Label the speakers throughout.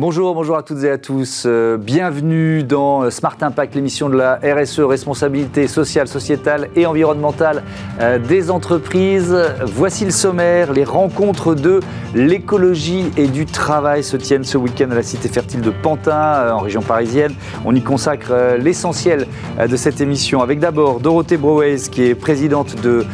Speaker 1: Bonjour, bonjour à toutes et à tous. Euh, bienvenue dans Smart Impact, l'émission de la RSE, responsabilité sociale, sociétale et environnementale euh, des entreprises. Voici le sommaire. Les rencontres de l'écologie et du travail se tiennent ce week-end à la cité fertile de Pantin, euh, en région parisienne. On y consacre l'essentiel de cette émission avec d'abord Dorothée Broways, qui est présidente de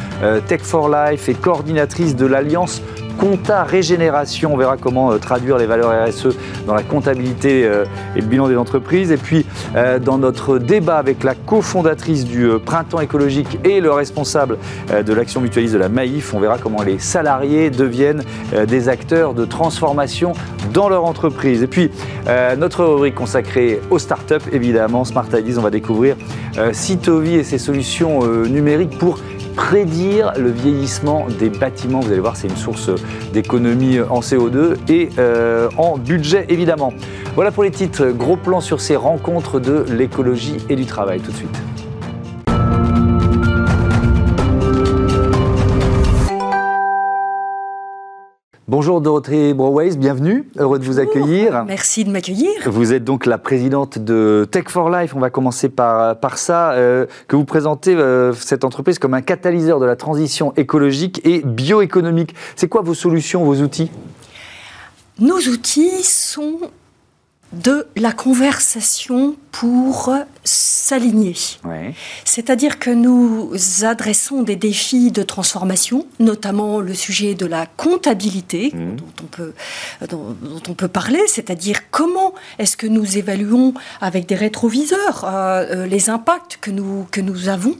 Speaker 1: Tech for Life et coordinatrice de l'Alliance compta régénération. On verra comment euh, traduire les valeurs RSE dans la comptabilité euh, et le bilan des entreprises. Et puis, euh, dans notre débat avec la cofondatrice du Printemps écologique et le responsable de l'action mutualiste de la Maïf, on verra comment les salariés deviennent des acteurs de transformation dans leur entreprise. Et puis, notre rubrique consacrée aux startups, évidemment, Smart Ideas, on va découvrir Citovi et ses solutions numériques pour prédire le vieillissement des bâtiments. Vous allez voir, c'est une source d'économie en CO2 et euh, en budget évidemment. Voilà pour les titres. Gros plan sur ces rencontres de l'écologie et du travail tout de suite. Bonjour Dorothée Broways, bienvenue, heureux de vous accueillir.
Speaker 2: Merci de m'accueillir.
Speaker 1: Vous êtes donc la présidente de Tech for Life, on va commencer par, par ça, euh, que vous présentez euh, cette entreprise comme un catalyseur de la transition écologique et bioéconomique. C'est quoi vos solutions, vos outils?
Speaker 2: Nos outils sont de la conversation pour s'aligner. C'est-à-dire que nous adressons des défis de transformation, notamment le sujet de la comptabilité mmh. dont, on peut, dont, on peut parler, c'est-à-dire comment est-ce que nous évaluons avec des rétroviseurs euh, euh, les impacts que nous, que nous avons,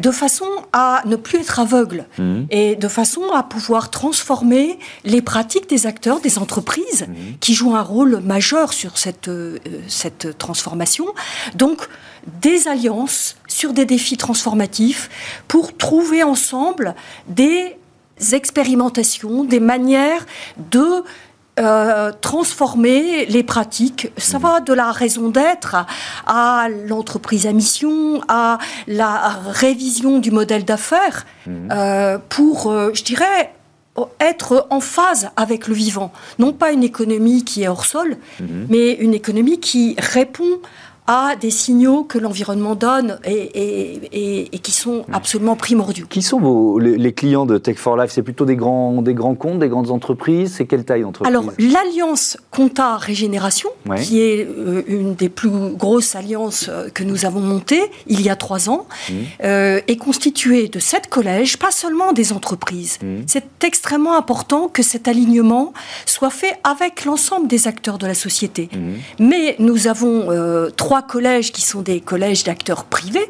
Speaker 2: de façon à ne plus être aveugle mmh. et de façon à pouvoir transformer les pratiques des acteurs, des entreprises mmh. qui jouent un rôle majeur sur cette, euh, cette transformation. Donc, des alliances sur des défis transformatifs pour trouver ensemble des expérimentations, des manières de euh, transformer les pratiques. Ça va de la raison d'être à, l'entreprise à mission, à la révision du modèle d'affaires, mhm. euh, pour, euh, je dirais, être en phase avec le vivant. Non pas une économie qui est hors sol, mhm. mais une économie qui répond à des signaux que l'environnement donne et, qui sont absolument primordiaux.
Speaker 1: Qui sont vos, les, clients de Tech for Life? C'est plutôt des grands, des grands comptes, des grandes entreprises? C'est quelle taille d'entreprise?
Speaker 2: Alors, l'Alliance Compta Régénération, qui est euh, une des plus grosses alliances euh, que nous avons montées il y a trois ans, mmh. euh, est constituée de sept collèges, pas seulement des entreprises. Mmh. C'est extrêmement important que cet alignement soit fait avec l'ensemble des acteurs de la société. Mmh. Mais nous avons trois trois collèges qui sont des collèges d'acteurs privés,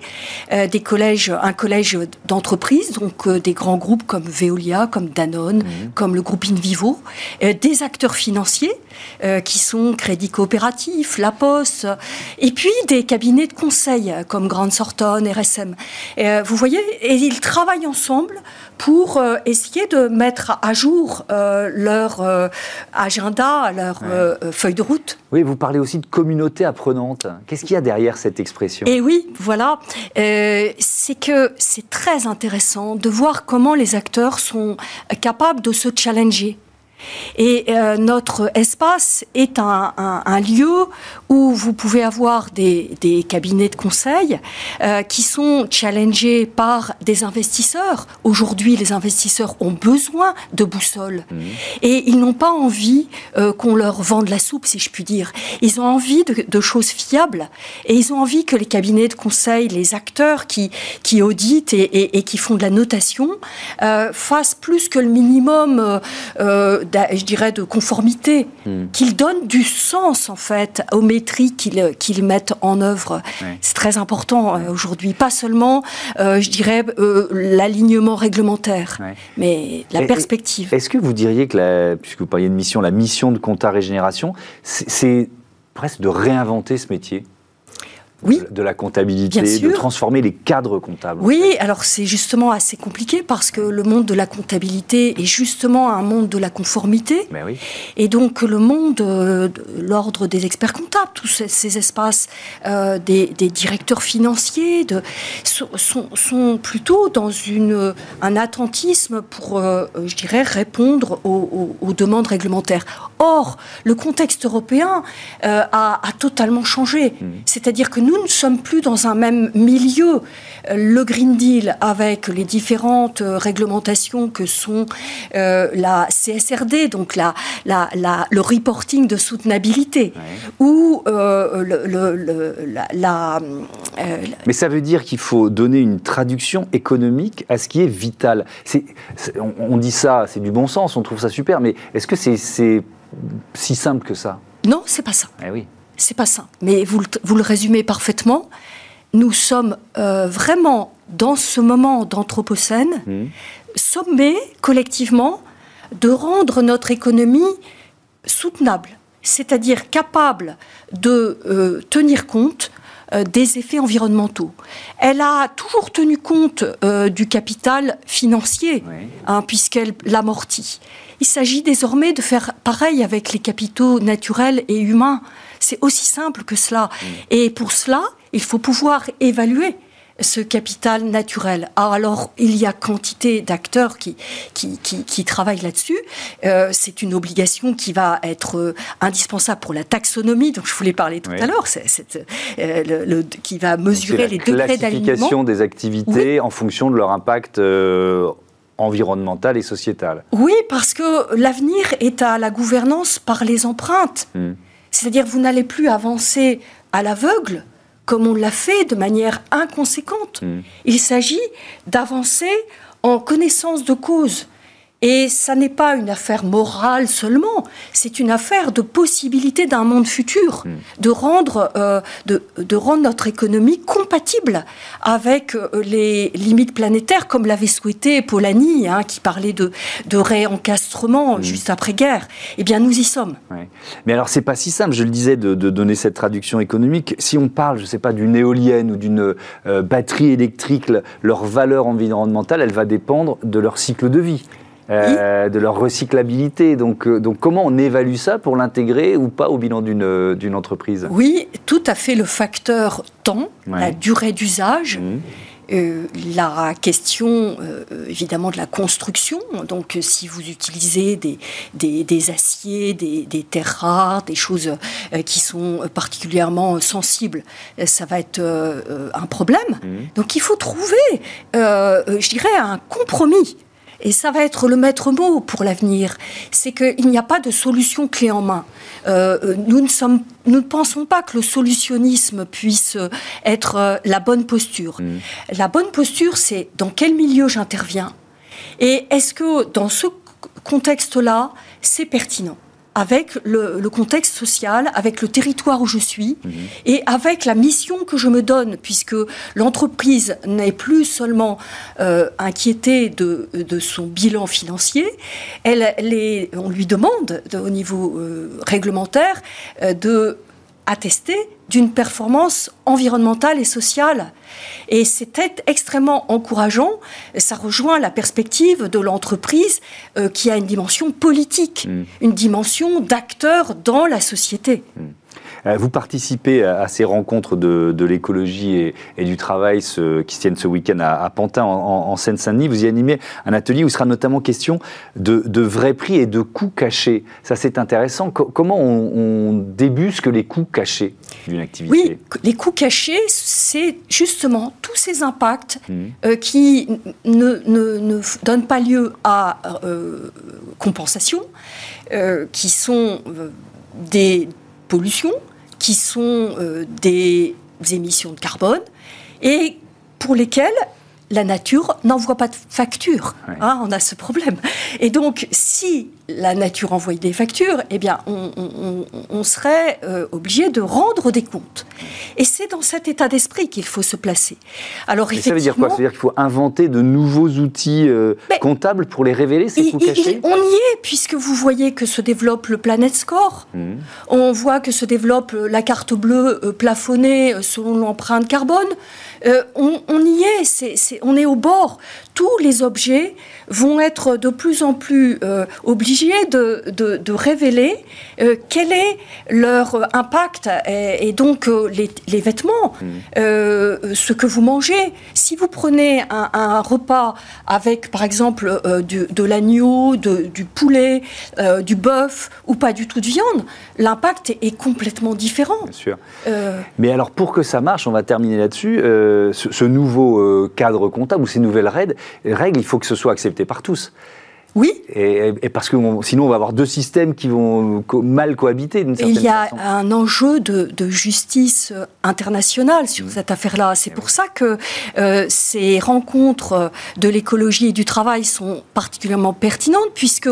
Speaker 2: euh, des collèges, un collège d'entreprises, donc euh, des grands groupes comme Veolia, comme Danone, mhm. comme le groupe Invivo, euh, des acteurs financiers qui sont Crédit Coopératif, La Poste, et puis des cabinets de conseil comme Grande Sorton, RSM. vous voyez, et ils travaillent ensemble pour essayer de mettre à jour leur agenda, leur feuille de route.
Speaker 1: Oui, vous parlez aussi de communauté apprenante. Qu'est-ce qu'il y a derrière cette expression?
Speaker 2: Et oui, voilà, euh, c'est que c'est très intéressant de voir comment les acteurs sont capables de se challenger. Et euh, notre espace est un, lieu où vous pouvez avoir des, cabinets de conseil euh, qui sont challengés par des investisseurs. Aujourd'hui, les investisseurs ont besoin de boussoles mmh. et ils n'ont pas envie euh, qu'on leur vende la soupe, si je puis dire. Ils ont envie de, choses fiables et ils ont envie que les cabinets de conseil, les acteurs qui, qui auditent et, qui font de la notation, fassent plus que le minimum je dirais, de conformité, hmm. qu'ils donnent du sens, en fait, aux métriques qu'ils mettent en œuvre. C'est très important euh, aujourd'hui. Pas seulement, euh, je dirais, euh, l'alignement réglementaire, mais la perspective.
Speaker 1: Est-ce que vous diriez que, puisque vous parliez de mission, la mission de compta régénération, c'est presque de réinventer ce métier? De la comptabilité, de transformer les cadres comptables.
Speaker 2: Oui, alors c'est justement assez compliqué parce que le monde de la comptabilité est justement un monde de la conformité.
Speaker 1: Mais oui.
Speaker 2: Et donc le monde, euh, l'ordre des experts comptables, tous ces, espaces euh, des, directeurs financiers de, sont, sont, plutôt dans une, un attentisme pour, euh, je dirais, répondre aux, demandes réglementaires. Or, le contexte européen a, a, totalement changé. Mmh. C'est-à-dire que nous nous ne sommes plus dans un même milieu. Euh, le Green Deal, avec les différentes euh, réglementations que sont euh, la CSRD, donc la, la, le reporting de soutenabilité, ou le,
Speaker 1: la, Mais ça veut dire qu'il faut donner une traduction économique à ce qui est vital. on, dit ça, c'est du bon sens, on trouve ça super, mais est-ce que c'est si simple que ça?
Speaker 2: Non, c'est pas ça.
Speaker 1: Eh oui
Speaker 2: c'est pas simple. Mais vous, vous, le résumez parfaitement. Nous sommes euh, vraiment dans ce moment d'anthropocène, mmh. sommés collectivement de rendre notre économie soutenable, c'est-à-dire capable de euh, tenir compte euh, des effets environnementaux. Elle a toujours tenu compte du capital financier, hein, puisqu'elle l'amortit. Il s'agit désormais de faire pareil avec les capitaux naturels et humains. C'est aussi simple que cela. Mm. Et pour cela, il faut pouvoir évaluer ce capital naturel. Alors, il y a quantité d'acteurs qui, qui, travaillent là-dessus. Euh, c'est une obligation qui va être euh, indispensable pour la taxonomie, dont je voulais parler tout à l'heure, euh, le, qui va mesurer les degrés d'alignement.
Speaker 1: classification des activités en fonction de leur impact environnemental et sociétal.
Speaker 2: Oui, parce que l'avenir est à la gouvernance par les empreintes. Mm. C'est-à-dire vous n'allez plus avancer à l'aveugle comme on l'a fait de manière inconséquente. Mm. Il s'agit d'avancer en connaissance de cause. Et ça n'est pas une affaire morale seulement, c'est une affaire de possibilité d'un monde futur, hmm. de, rendre, euh, de, de, rendre notre économie compatible avec euh, les limites planétaires, comme l'avait souhaité Polanyi, hein, qui parlait de, de réencastrement hmm. juste après-guerre. Eh bien, nous y sommes.
Speaker 1: Mais alors, c'est pas si simple, je le disais, de, de, donner cette traduction économique. Si on parle, je ne sais pas, d'une éolienne ou d'une euh, batterie électrique, leur valeur environnementale, elle va dépendre de leur cycle de vie. Euh, de leur recyclabilité. Donc, euh, donc comment on évalue ça pour l'intégrer ou pas au bilan d'une euh, entreprise?
Speaker 2: Oui, tout à fait le facteur temps, la durée d'usage. Mmh. la question évidemment de la construction, donc si vous utilisez des, des, aciers, des, des, terres rares, des choses qui sont particulièrement sensibles, ça va être un problème. Mmh. Donc il faut trouver, je dirais, un compromis et ça va être le maître mot pour l'avenir, c'est qu'il n'y a pas de solution clé en main. Euh, euh, nous, ne sommes, nous ne pensons pas que le solutionnisme puisse être euh, la bonne posture. Mmh. La bonne posture, c'est dans quel milieu j'interviens et est-ce que dans ce contexte-là, c'est pertinent? Avec le, contexte social, avec le territoire où je suis mhm. et avec la mission que je me donne, puisque l'entreprise n'est plus seulement euh, inquiétée de, son bilan financier, elle, on lui demande au niveau euh, réglementaire euh, de attester d'une performance environnementale et sociale. Et c'était extrêmement encourageant. Ça rejoint la perspective de l'entreprise euh, qui a une dimension politique, mm. une dimension d'acteur dans la société. Mm.
Speaker 1: Euh, vous participez à ces rencontres de, l'écologie et, du travail qui se tiennent ce week-end à, Pantin, en, Seine-Saint-Denis. Vous y animez un atelier où sera notamment question de, vrais prix et de coûts cachés. Ça, c'est intéressant. comment on, débusque les coûts cachés d'une activité?
Speaker 2: Oui, les coûts cachés, c'est justement tous ces impacts mmh. euh, qui ne, donnent pas lieu à euh, compensation, qui sont des pollutions, qui sont euh, des émissions de carbone et pour lesquelles la nature n'envoie pas de facture. Hein, on a ce problème. Et donc, si la nature envoyait des factures, eh bien, on, serait euh, obligé de rendre des comptes. Et c'est dans cet état d'esprit qu'il faut se placer.
Speaker 1: Alors, effectivement, ça veut dire quoi? Ça veut dire qu'il faut inventer de nouveaux outils euh, comptables pour les révéler, ces coûts cachés
Speaker 2: On y est, puisque vous voyez que se développe le Planet Score. Mmh. On voit que se développe la carte bleue euh, plafonnée selon l'empreinte carbone. On, y est, on est au bord. Tous les objets vont être de plus en plus euh, obligés de, révéler euh, quel est leur impact et, donc euh, les, vêtements, mmh. ce que vous mangez. Si vous prenez un, repas avec, par exemple, de l'agneau, du poulet, du bœuf ou pas du tout de viande, l'impact est, complètement différent.
Speaker 1: Bien sûr. Mais alors, pour que ça marche, on va terminer là-dessus, ce, nouveau cadre comptable ou ces nouvelles règles, il faut que ce soit accepté par tous.
Speaker 2: Oui.
Speaker 1: Et, parce que sinon, on va avoir deux systèmes qui vont mal cohabiter d'une certaine
Speaker 2: façon. Il y a un enjeu de, justice internationale sur mmh. cette affaire-là. C'est pour ça que euh, ces rencontres de l'écologie et du travail sont particulièrement pertinentes, puisque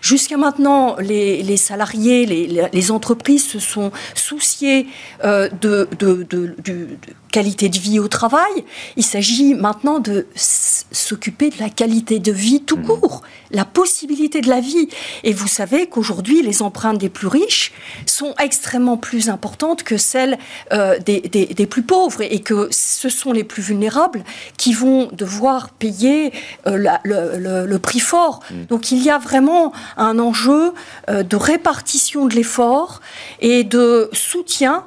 Speaker 2: jusqu'à maintenant, les, salariés, les, entreprises se sont souciés euh, de, de, de qualité de vie au travail. Il s'agit maintenant de s'occuper de la qualité de vie tout mmh. court, la possibilité de la vie. Et vous savez qu'aujourd'hui, les empreintes des plus riches sont extrêmement plus importantes que celles euh, des, plus pauvres et que ce sont les plus vulnérables qui vont devoir payer euh, le, prix fort. Mmh. Donc il y a vraiment un enjeu euh, de répartition de l'effort et de soutien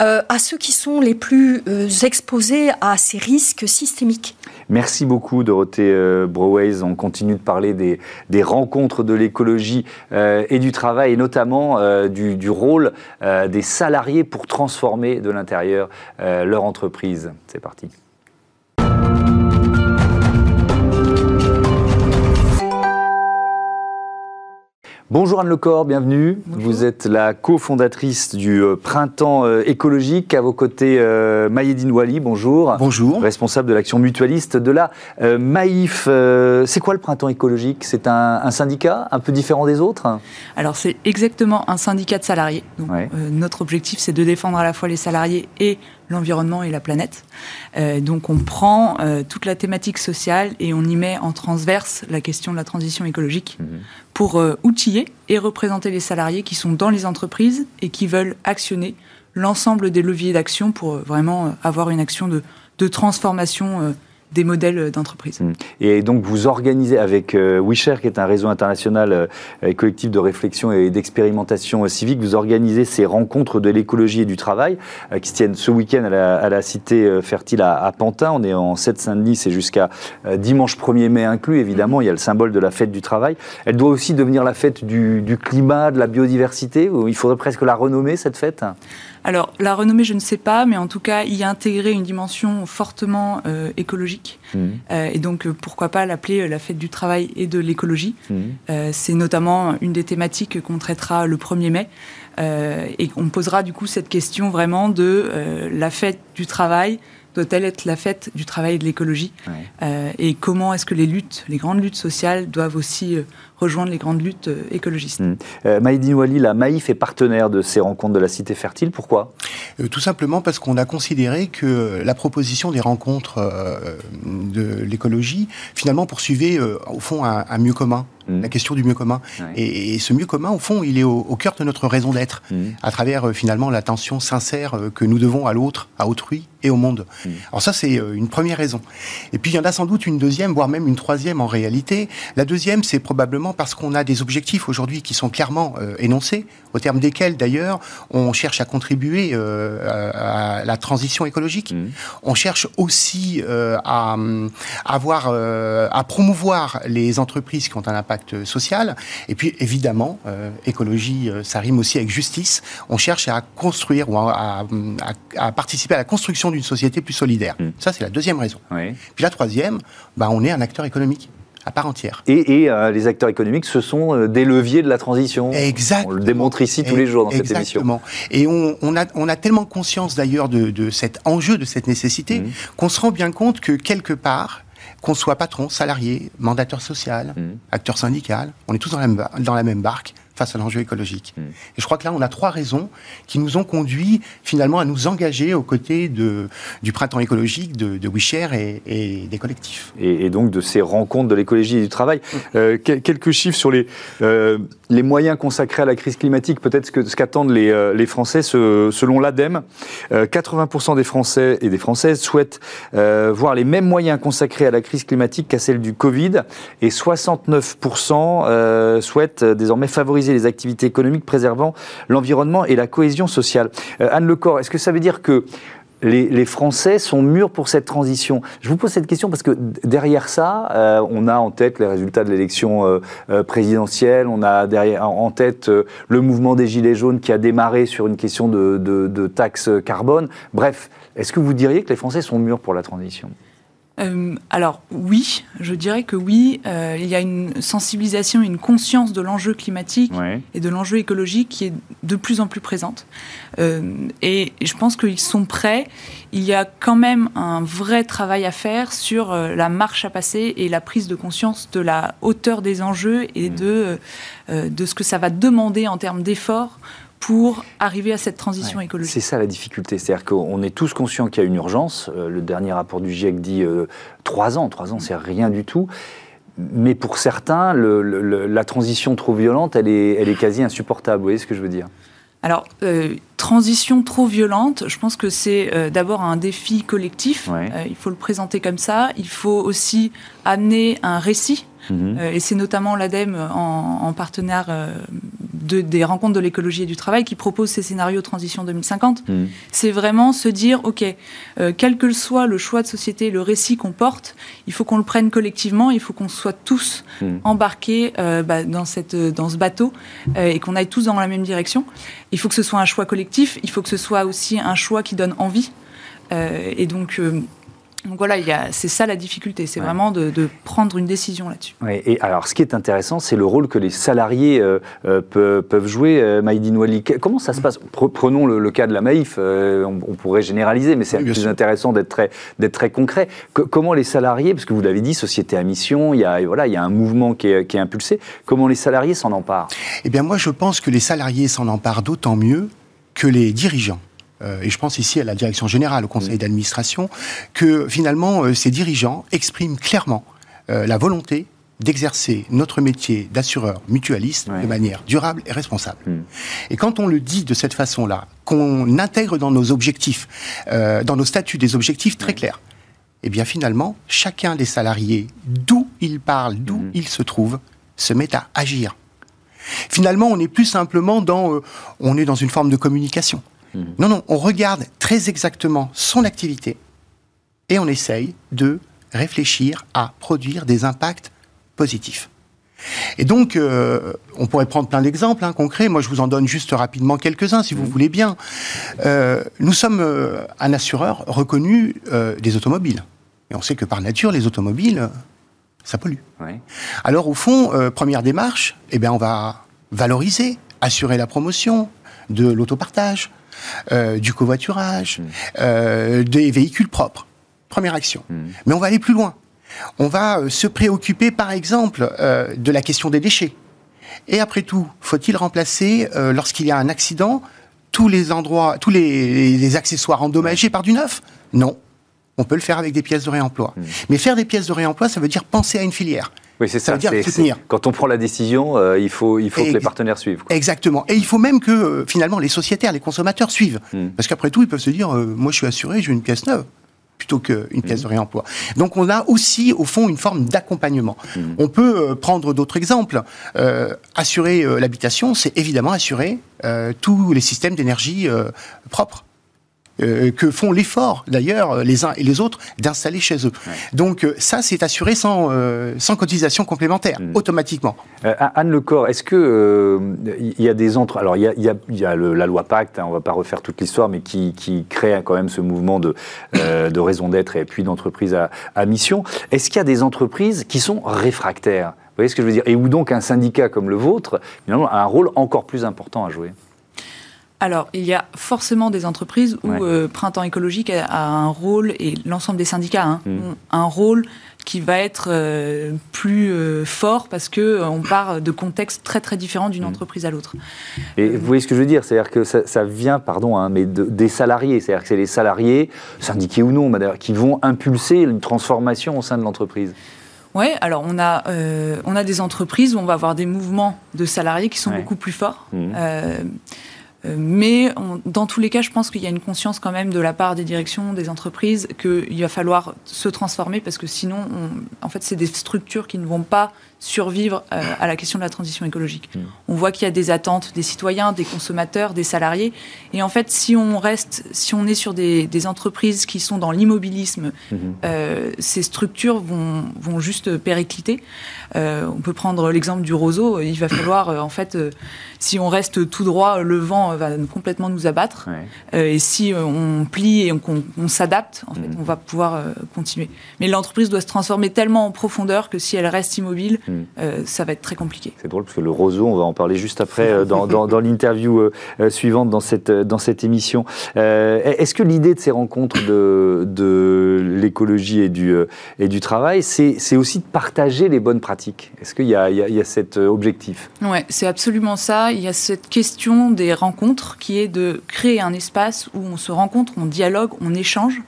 Speaker 2: euh, à ceux qui sont les plus euh, exposés à ces risques systémiques.
Speaker 1: Merci beaucoup Dorothée euh, Broways. On continue de parler des, rencontres de l'écologie et du travail, et notamment du, rôle des salariés pour transformer de l'intérieur leur entreprise. C'est parti. Bonjour Anne Lecor, bienvenue. Vous êtes la cofondatrice du euh, Printemps euh, écologique. À vos côtés, euh, Maïdine Wali, bonjour.
Speaker 3: Bonjour.
Speaker 1: Responsable de l'action mutualiste de la Maïf. c'est quoi le Printemps écologique? C'est un, syndicat un peu différent des autres?
Speaker 3: Alors c'est exactement un syndicat de salariés. notre objectif, c'est de défendre à la fois les salariés et l'environnement et la planète. Euh, donc on prend euh, toute la thématique sociale et on y met en transverse la question de la transition écologique mhm. pour euh, outiller et représenter les salariés qui sont dans les entreprises et qui veulent actionner l'ensemble des leviers d'action pour vraiment avoir une action de, de transformation des modèles d'entreprise. Mmh.
Speaker 1: Et donc vous organisez avec euh, WeShare, qui est un réseau international euh, et collectif de réflexion et d'expérimentation civique, vous organisez ces rencontres de l'écologie et du travail euh, qui se tiennent ce week-end à, la, cité fertile à, Pantin. On est en Seine-Saint-Denis, c'est jusqu'à dimanche 1er mai inclus, évidemment. Mmh. Il y a le symbole de la fête du travail. Elle doit aussi devenir la fête du, du climat, de la biodiversité. Il faudrait presque la renommer, cette fête?
Speaker 3: Alors, la renommée, je ne sais pas, mais en tout cas, y intégrer une dimension fortement euh, écologique. Mmh. Euh, et donc, euh, pourquoi pas l'appeler la fête du travail et de l'écologie. Mmh. c'est notamment une des thématiques qu'on traitera le 1er mai. et on posera du coup cette question vraiment de la fête du travail, doit-elle être la fête du travail et de l'écologie Et comment est-ce que les luttes, les grandes luttes sociales doivent aussi rejoindre les grandes luttes euh, écologistes. Mmh.
Speaker 1: Euh, Maïdine Wali, la Maïf est partenaire de ces rencontres de la Cité Fertile. Pourquoi?
Speaker 4: Euh, Tout simplement parce qu'on a considéré que la proposition des rencontres de l'écologie, finalement, poursuivait au fond un, mieux commun mmh. la question du mieux commun. Et, ce mieux commun, au fond, il est au, cœur de notre raison d'être, mmh. à travers finalement l'attention sincère que nous devons à l'autre, à autrui et au monde. Alors ça, c'est une première raison. Et puis il y en a sans doute une deuxième, voire même une troisième en réalité. La deuxième, c'est probablement parce qu'on a des objectifs aujourd'hui qui sont clairement euh, énoncés, au terme desquels d'ailleurs on cherche à contribuer euh, à, la transition écologique. On cherche aussi euh, à, avoir, à promouvoir les entreprises qui ont un impact social. Et puis évidemment, écologie, ça rime aussi avec justice. On cherche à construire ou à, participer à la construction d'une société plus solidaire. Mmh. Ça, c'est la deuxième raison. Puis la troisième, bah, on est un acteur économique à part entière.
Speaker 1: Et, euh, les acteurs économiques, ce sont euh, des leviers de la transition.
Speaker 4: Exactement.
Speaker 1: On le démontre ici tous les jours dans cette émission. Exactement.
Speaker 4: Et on, a, on a tellement conscience d'ailleurs de, cet enjeu, de cette nécessité, mmh. qu'on se rend bien compte que quelque part, qu'on soit patron, salarié, mandateur social, mmh. acteur syndical, on est tous dans la même, dans la même barque face à l'enjeu écologique. Mmh. Et je crois que là, on a trois raisons qui nous ont conduit finalement à nous engager aux côtés de, du printemps écologique, de, de WeShare et, des collectifs.
Speaker 1: Et, donc de ces rencontres de l'écologie et du travail. Mmh. Euh, quelques chiffres sur les, euh, les moyens consacrés à la crise climatique, peut-être ce qu'attendent les, euh, les, Français. selon l'ADEME, 80% des Français et des Françaises souhaitent voir les mêmes moyens consacrés à la crise climatique qu'à celle du Covid, et 69% souhaitent désormais favoriser les activités économiques préservant l'environnement et la cohésion sociale. Euh, Anne Lecor, est-ce que ça veut dire que les, Français sont mûrs pour cette transition? Je vous pose cette question parce que derrière ça, euh, on a en tête les résultats de l'élection euh, présidentielle, on a derrière, en tête le mouvement des Gilets jaunes qui a démarré sur une question de, de taxe carbone. Bref, est-ce que vous diriez que les Français sont mûrs pour la transition?
Speaker 3: Euh, alors oui, je dirais que oui, euh, il y a une sensibilisation, une conscience de l'enjeu climatique et de l'enjeu écologique qui est de plus en plus présente. Euh, et je pense qu'ils sont prêts. Il y a quand même un vrai travail à faire sur la marche à passer et la prise de conscience de la hauteur des enjeux et de, de ce que ça va demander en termes d'efforts pour arriver à cette transition écologique.
Speaker 1: C'est ça la difficulté, c'est-à-dire qu'on est tous conscients qu'il y a une urgence. Euh, le dernier rapport du GIEC dit euh, trois ans, trois ans, c'est rien du tout. Mais pour certains, la transition trop violente, elle est, elle est quasi insupportable. Vous voyez ce que je veux dire?
Speaker 3: Alors, euh, transition trop violente, je pense que c'est d'abord un défi collectif. il faut le présenter comme ça. Il faut aussi amener un récit. Mhm. et c'est notamment l'ADEME en, en partenaire des rencontres de l'écologie et du travail qui proposent ces scénarios transition 2050. Mmh. C'est vraiment se dire, OK, euh, quel que soit le choix de société, le récit qu'on porte, il faut qu'on le prenne collectivement, il faut qu'on soit tous mmh. embarqués euh, bah, dans, cette, dans ce bateau euh, et qu'on aille tous dans la même direction. Il faut que ce soit un choix collectif, il faut que ce soit aussi un choix qui donne envie. et donc, donc voilà, c'est ça la difficulté, c'est vraiment de, prendre une décision là-dessus.
Speaker 1: et alors, ce qui est intéressant, c'est le rôle que les salariés euh, euh, peuvent, jouer. Euh, Maïdine Wali, comment ça se passe? Prenons le, cas de la Maïf, on, pourrait généraliser, mais c'est plus intéressant d'être très, très concret. comment les salariés, parce que vous l'avez dit, société à mission, il y a, voilà, il y a un mouvement qui est, qui est impulsé, comment les salariés s'en emparent?
Speaker 4: Eh bien, moi, je pense que les salariés s'en emparent d'autant mieux que les dirigeants. Euh, et je pense ici à la direction générale, au conseil d'administration, que finalement euh, ces dirigeants expriment clairement euh, la volonté d'exercer notre métier d'assureur mutualiste de manière durable et responsable. Hmm. Et quand on le dit de cette façon-là, qu'on intègre dans nos objectifs, dans nos statuts des objectifs très clairs, eh bien finalement, chacun des salariés, d'où il parle, d'où il se trouve, se met à agir. Finalement, on n'est plus simplement dans, on est dans une forme de communication. Non, non, on regarde très exactement son activité et on essaye de réfléchir à produire des impacts positifs. Et donc, euh, on pourrait prendre plein d'exemples hein, concrets. Moi, je vous en donne juste rapidement quelques-uns, si vous voulez bien. Euh, nous sommes euh, un assureur reconnu des automobiles. Et on sait que par nature, les automobiles, ça pollue. Alors, au fond, première démarche, eh bien, on va valoriser, assurer la promotion de l'autopartage, euh, du covoiturage, mm. euh, des véhicules propres. Première action. Mm. Mais on va aller plus loin. On va euh, se préoccuper, par exemple, de la question des déchets. Et après tout, faut-il remplacer, lorsqu'il y a un accident, tous les endroits, tous les, accessoires endommagés par du neuf? Non. On peut le faire avec des pièces de réemploi. Mm. Mais faire des pièces de réemploi, ça veut dire penser à une filière.
Speaker 1: Oui, c'est ça. ça dire Quand on prend la décision, euh, il faut, il faut que les partenaires suivent.
Speaker 4: Exactement. Et il faut même que euh, finalement les sociétaires, les consommateurs suivent. Hmm. Parce qu'après tout, ils peuvent se dire euh, moi je suis assuré, j'ai une pièce neuve plutôt qu'une pièce hmm. de réemploi. Donc on a aussi, au fond, une forme d'accompagnement. Hmm. On peut prendre d'autres exemples. assurer l'habitation, c'est évidemment assurer tous les systèmes d'énergie propres. Euh, que font l'effort, d'ailleurs, les uns et les autres, d'installer chez eux. Donc euh, ça, c'est assuré sans, euh, sans cotisation complémentaire, mm. automatiquement.
Speaker 1: Anne Lecor, est-ce que il y a des entre... Alors, il y a, y a, la loi Pacte, hein, on ne va pas refaire toute l'histoire, mais qui, qui, crée quand même ce mouvement de, de raison d'être et puis d'entreprise à, à mission. Est-ce qu'il y a des entreprises qui sont réfractaires? Vous voyez ce que je veux dire? Et où donc un syndicat comme le vôtre a un rôle encore plus important à jouer?
Speaker 3: Alors, il y a forcément des entreprises où euh, Printemps écologique a, un rôle, et l'ensemble des syndicats hein, mm. ont un rôle qui va être euh, plus euh, fort parce que on part de contextes très très différents d'une mmh. entreprise à l'autre.
Speaker 1: Et vous voyez ce que je veux dire, c'est-à-dire que ça, vient, pardon, hein, mais des salariés, c'est-à-dire que c'est les salariés, syndiqués ou non, qui vont impulser une transformation au sein de l'entreprise.
Speaker 3: Oui, alors on a, on a des entreprises où on va avoir des mouvements de salariés qui sont beaucoup plus forts. Mmh. Euh, mais dans tous les cas, je pense qu'il y a une conscience quand même de la part des directions, des entreprises, qu'il va falloir se transformer parce que sinon, en fait, c'est des structures qui ne vont pas survivre euh, à la question de la transition écologique. Mmh. On voit qu'il y a des attentes des citoyens, des consommateurs, des salariés. Et en fait, si on reste, si on est sur des, entreprises qui sont dans l'immobilisme, mmh. euh, ces structures vont, vont juste péricliter. on peut prendre l'exemple du roseau. Il va falloir, en fait, si on reste tout droit, le vent va complètement nous abattre. Euh, et si euh, on plie et qu'on s'adapte, en fait, mm. on va pouvoir euh, continuer. Mais l'entreprise doit se transformer tellement en profondeur que si elle reste immobile, mm. ça va être très compliqué.
Speaker 1: C'est drôle parce que le roseau, on va en parler juste après dans, dans, l'interview suivante dans cette, dans cette émission. Est-ce que l'idée de ces rencontres de, de l'écologie et du, et du travail, c'est aussi de partager les bonnes pratiques? Est-ce qu'il y, y, y, a cet objectif?
Speaker 3: Oui, c'est absolument ça il y a cette question des rencontres qui est de créer un espace où on se rencontre, on dialogue, on échange.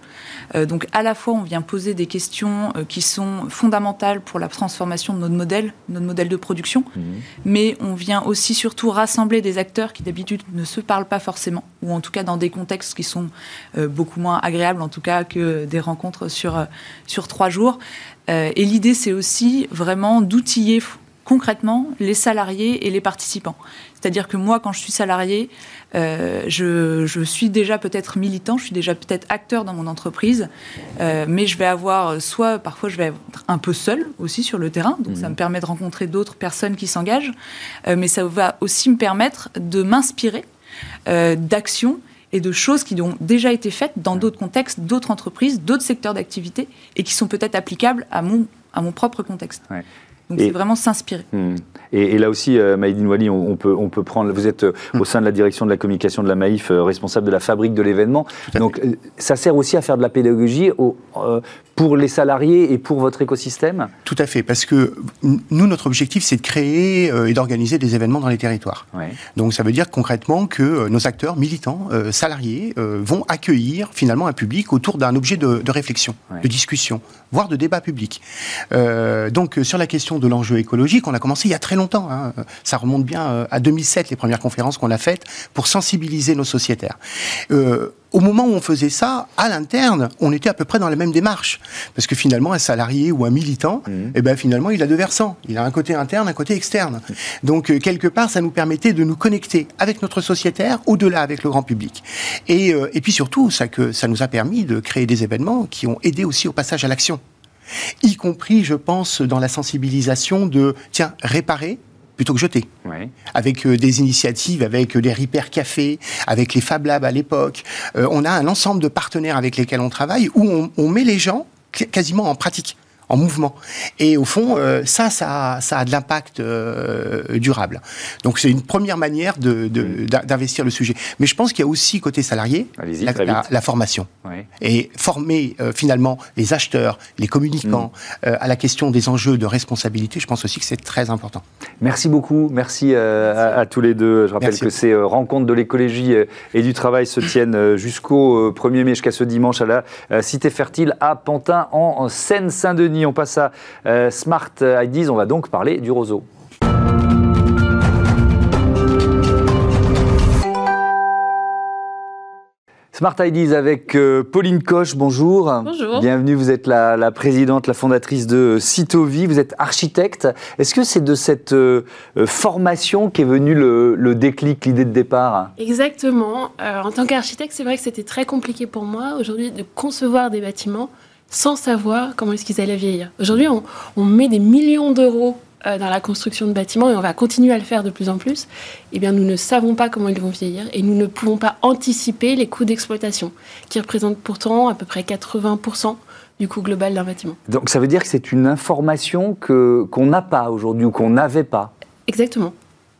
Speaker 3: Euh, donc à la fois, on vient poser des questions euh, qui sont fondamentales pour la transformation de notre modèle, notre modèle de production, mhm. mais on vient aussi surtout rassembler des acteurs qui d'habitude ne se parlent pas forcément, ou en tout cas dans des contextes qui sont euh, beaucoup moins agréables, en tout cas que des rencontres sur, sur trois jours. et l'idée, c'est aussi vraiment d'outiller concrètement les salariés et les participants. C'est-à-dire que moi, quand je suis salarié, euh, je, suis déjà peut-être militant, je suis déjà peut-être acteur dans mon entreprise, euh, mais je vais avoir soit, parfois, je vais être un peu seul aussi sur le terrain, donc ça mmh. me permet de rencontrer d'autres personnes qui s'engagent, euh, mais ça va aussi me permettre de m'inspirer d'actions et de choses qui ont déjà été faites dans d'autres contextes, d'autres entreprises, d'autres secteurs d'activité, et qui sont peut-être applicables à mon, à mon propre contexte. Donc c'est vraiment s'inspirer.
Speaker 1: Hmm. Et, là aussi, euh, Maïdine Wali, on, peut, on peut prendre. Vous êtes euh, au sein de la direction de la communication de la Maïf, euh, responsable de la fabrique de l'événement. Donc ça sert aussi à faire de la pédagogie au, pour les salariés et pour votre écosystème?
Speaker 4: Tout à fait, parce que nous, notre objectif, c'est de créer euh, et d'organiser des événements dans les territoires. Donc ça veut dire concrètement que euh, nos acteurs, militants, euh, salariés, vont accueillir finalement un public autour d'un objet de, réflexion, de discussion, voire de débat public. donc sur la question de l'enjeu écologique, on a commencé il y a très longtemps. Hein. Ça remonte bien à 2007, les premières conférences qu'on a faites pour sensibiliser nos sociétaires au moment où on faisait ça, à l'interne, on était à peu près dans la même démarche. Parce que finalement, un salarié ou un militant, mmh. eh ben, finalement, il a deux versants. Il a un côté interne, un côté externe. Donc, euh, quelque part, ça nous permettait de nous connecter avec notre sociétaire, au-delà avec le grand public. Et, euh, et puis surtout, ça, que, ça nous a permis de créer des événements qui ont aidé aussi au passage à l'action. Y compris, je pense, dans la sensibilisation de, tiens, réparer, plutôt que jeter. Avec euh, des initiatives, avec des Repair Café, avec les Fab Labs à l'époque. Euh, on a un ensemble de partenaires avec lesquels on travaille où on, on met les gens quasiment en pratique en mouvement. Et au fond, euh, ça, ça, ça, a de l'impact euh, durable. Donc c'est une première manière d'investir de, le sujet. Mais je pense qu'il y a aussi côté salarié la, la, formation et former euh, finalement les acheteurs, les communicants mm. à la question des enjeux de responsabilité. Je pense aussi que c'est très important.
Speaker 1: Merci beaucoup, merci, à, tous les deux. Je rappelle que ces rencontres de l'écologie et du travail se tiennent jusqu'au 1er mai, jusqu'à ce dimanche à la Cité Fertile à Pantin en Seine-Saint-Denis. On passe à euh, Smart IDs. On va donc parler du roseau. Smart Ideas avec euh, Pauline Coche, bonjour.
Speaker 5: Bonjour.
Speaker 1: Bienvenue, vous êtes la, présidente, la fondatrice de Citovi, vous êtes architecte. Est-ce que c'est de cette euh, formation qu'est venu le, déclic, l'idée de départ?
Speaker 5: Exactement. en tant qu'architecte, c'est vrai que c'était très compliqué pour moi aujourd'hui de concevoir des bâtiments sans savoir comment est-ce qu'ils allaient vieillir. Aujourd'hui, on, met des millions d'euros euh, dans la construction de bâtiments et on va continuer à le faire de plus en plus. Eh bien, nous ne savons pas comment ils vont vieillir et nous ne pouvons pas anticiper les coûts d'exploitation, qui représentent pourtant à peu près 80% du coût global d'un bâtiment.
Speaker 1: Donc ça veut dire que c'est une information que, qu'on n'a pas aujourd'hui ou qu'on n'avait pas
Speaker 5: Exactement.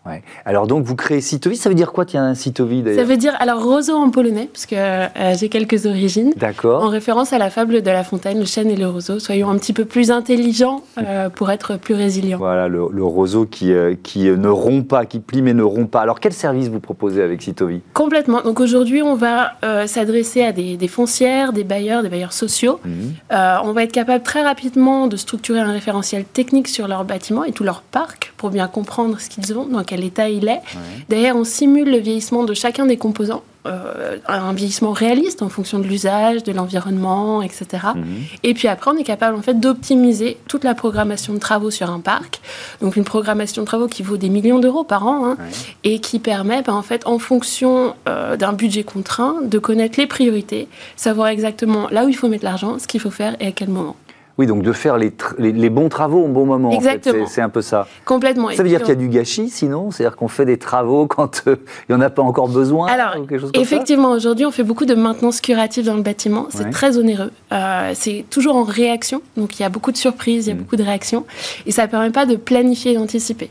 Speaker 1: Ouais. Alors donc vous créez Citovi, ça veut dire quoi tiens d'ailleurs
Speaker 5: Ça veut dire alors roseau en polonais parce que euh, j'ai quelques origines.
Speaker 1: D'accord.
Speaker 5: En référence à la fable de La Fontaine, le chêne et le roseau. Soyons un petit peu plus intelligents euh, pour être plus résilients.
Speaker 1: Voilà le, roseau qui euh, qui ne rompt pas, qui plie mais ne rompt pas. Alors quel service vous proposez avec Citovi
Speaker 5: Complètement. Donc aujourd'hui on va s'adresser à des, foncières, des bailleurs, des bailleurs sociaux. Mhm. on va être capable très rapidement de structurer un référentiel technique sur leur bâtiment et tout leur parc pour bien comprendre ce qu'ils ont. Donc quel état il est. Derrière, on simule le vieillissement de chacun des composants. Euh, un vieillissement réaliste en fonction de l'usage, de l'environnement, etc. Mhm. Et puis après, on est capable en fait d'optimiser toute la programmation de travaux sur un parc. Donc une programmation de travaux qui vaut des millions d'euros par an hein, et qui permet, ben, en fait, en fonction euh, d'un budget contraint, de connaître les priorités, savoir exactement là où il faut mettre l'argent, ce qu'il faut faire et à quel moment.
Speaker 1: Oui, donc de faire les, les, bons travaux au bon moment.
Speaker 5: Exactement.
Speaker 1: C'est un peu ça.
Speaker 5: Complètement.
Speaker 1: Ça veut dire qu'il y a du gâchis, sinon? C'est-à-dire qu'on fait des travaux quand euh, il n'y en a pas encore besoin
Speaker 5: Alors, effectivement, aujourd'hui, on fait beaucoup de maintenance curative dans le bâtiment. C'est très onéreux. Euh, c'est toujours en réaction. Donc, il y a beaucoup de surprises, il y a mm. beaucoup de réactions. Et ça ne permet pas de planifier et d'anticiper.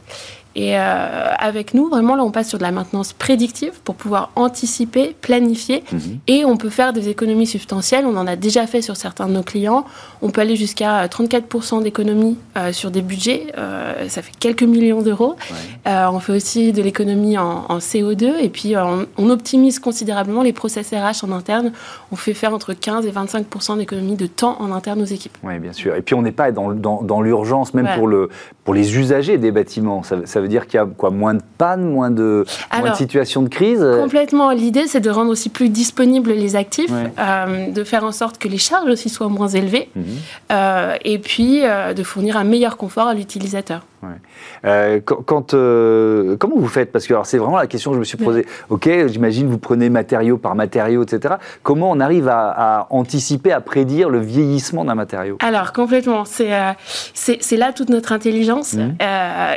Speaker 5: Et euh, avec nous, vraiment, là, on passe sur de la maintenance prédictive pour pouvoir anticiper, planifier. Mhm. Et on peut faire des économies substantielles. On en a déjà fait sur certains de nos clients. On peut aller jusqu'à 34% d'économies euh, sur des budgets. Euh, ça fait quelques millions d'euros. on fait aussi de l'économie en, CO2. Et puis, on, optimise considérablement les process RH en interne. On fait faire entre 15 et 25% d'économies de temps en interne aux équipes.
Speaker 1: Oui, bien sûr. Et puis, on n'est pas dans, dans, dans l'urgence, même pour, le, pour les usagers des bâtiments. Ça, ça veut dire qu'il y a quoi, moins de panne, moins de, moins de situations de crise
Speaker 5: Complètement. L'idée, c'est de rendre aussi plus disponibles les actifs, euh, de faire en sorte que les charges aussi soient moins élevées, mhm. euh, et puis euh, de fournir un meilleur confort à l'utilisateur.
Speaker 1: Euh, quand, euh, comment vous faites? Parce que c'est vraiment la question que je me suis posée. Ok, j'imagine vous prenez matériau par matériau, etc. Comment on arrive à, anticiper, à prédire le vieillissement d'un matériau?
Speaker 5: Alors complètement. C'est euh, c'est là toute notre intelligence, mmh.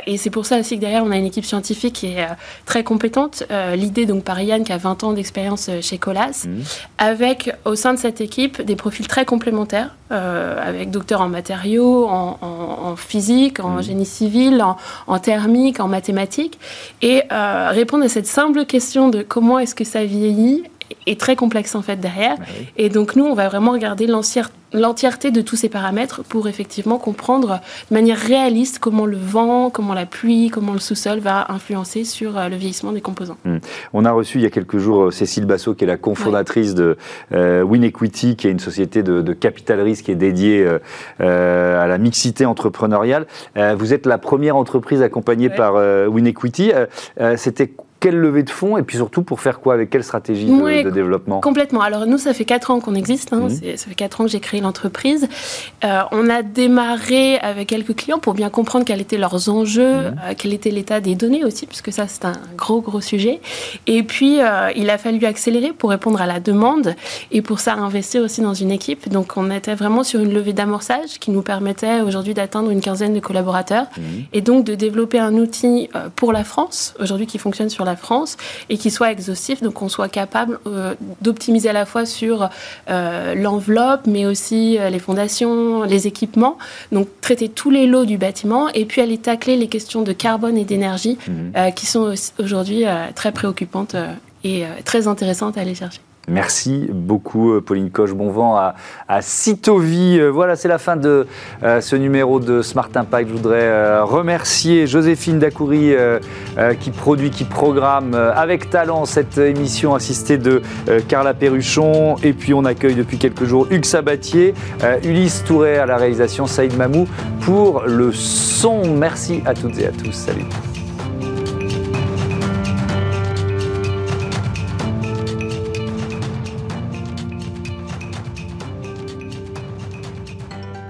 Speaker 5: et c'est pour ça aussi que derrière on a une équipe scientifique qui est très compétente. L'idée donc par Yann qui a 20 ans d'expérience chez Colas, mmh. avec au sein de cette équipe des profils très complémentaires, avec docteur en matériaux, en, physique, en mmh. génie civil en, thermique, en mathématiques, et euh, répondre à cette simple question de comment est-ce que ça vieillit est très complexe en fait derrière. Bah et donc nous, on va vraiment regarder l'entièreté de tous ces paramètres pour effectivement comprendre de manière réaliste comment le vent, comment la pluie, comment le sous-sol va influencer sur euh, le vieillissement des composants. Hmm.
Speaker 1: On a reçu il y a quelques jours euh, Cécile Bassot, qui est la cofondatrice de euh, WinEquity, qui est une société de, capital risque qui est dédiée à la mixité entrepreneuriale. vous êtes la première entreprise accompagnée par WinEquity. C'était quelle levée de fonds et puis surtout pour faire quoi Avec quelle stratégie de, développement
Speaker 5: Complètement. Alors nous, ça fait 4 ans qu'on existe. Hein. Mhm. Ça fait 4 ans que j'ai créé l'entreprise. Euh, on a démarré avec quelques clients pour bien comprendre quels étaient leurs enjeux, mhm. euh, quel était l'état des données aussi, puisque ça, c'est un gros, gros sujet. Et puis, euh, il a fallu accélérer pour répondre à la demande et pour ça, investir aussi dans une équipe. Donc, on était vraiment sur une levée d'amorçage qui nous permettait aujourd'hui d'atteindre une quinzaine de collaborateurs mhm. et donc de développer un outil pour la France, aujourd'hui qui fonctionne sur la France et qui soit exhaustif, donc qu'on soit capable euh, d'optimiser à la fois sur euh, l'enveloppe, mais aussi euh, les fondations, les équipements, donc traiter tous les lots du bâtiment et puis aller tacler les questions de carbone et d'énergie mmh. qui sont aujourd'hui très préoccupantes et très intéressantes à aller chercher.
Speaker 1: Merci beaucoup, euh, Pauline Coche. Bon vent à, à. Euh, voilà, c'est la fin de euh, ce numéro de Smart Impact. Je voudrais remercier Joséphine Dacoury qui produit, qui programme avec talent cette émission assistée de Carla Perruchon. Et puis, on accueille depuis quelques jours Hugues Sabatier, Ulysse Touret à la réalisation, Saïd Mamou pour le son. Merci à toutes et à tous. Salut.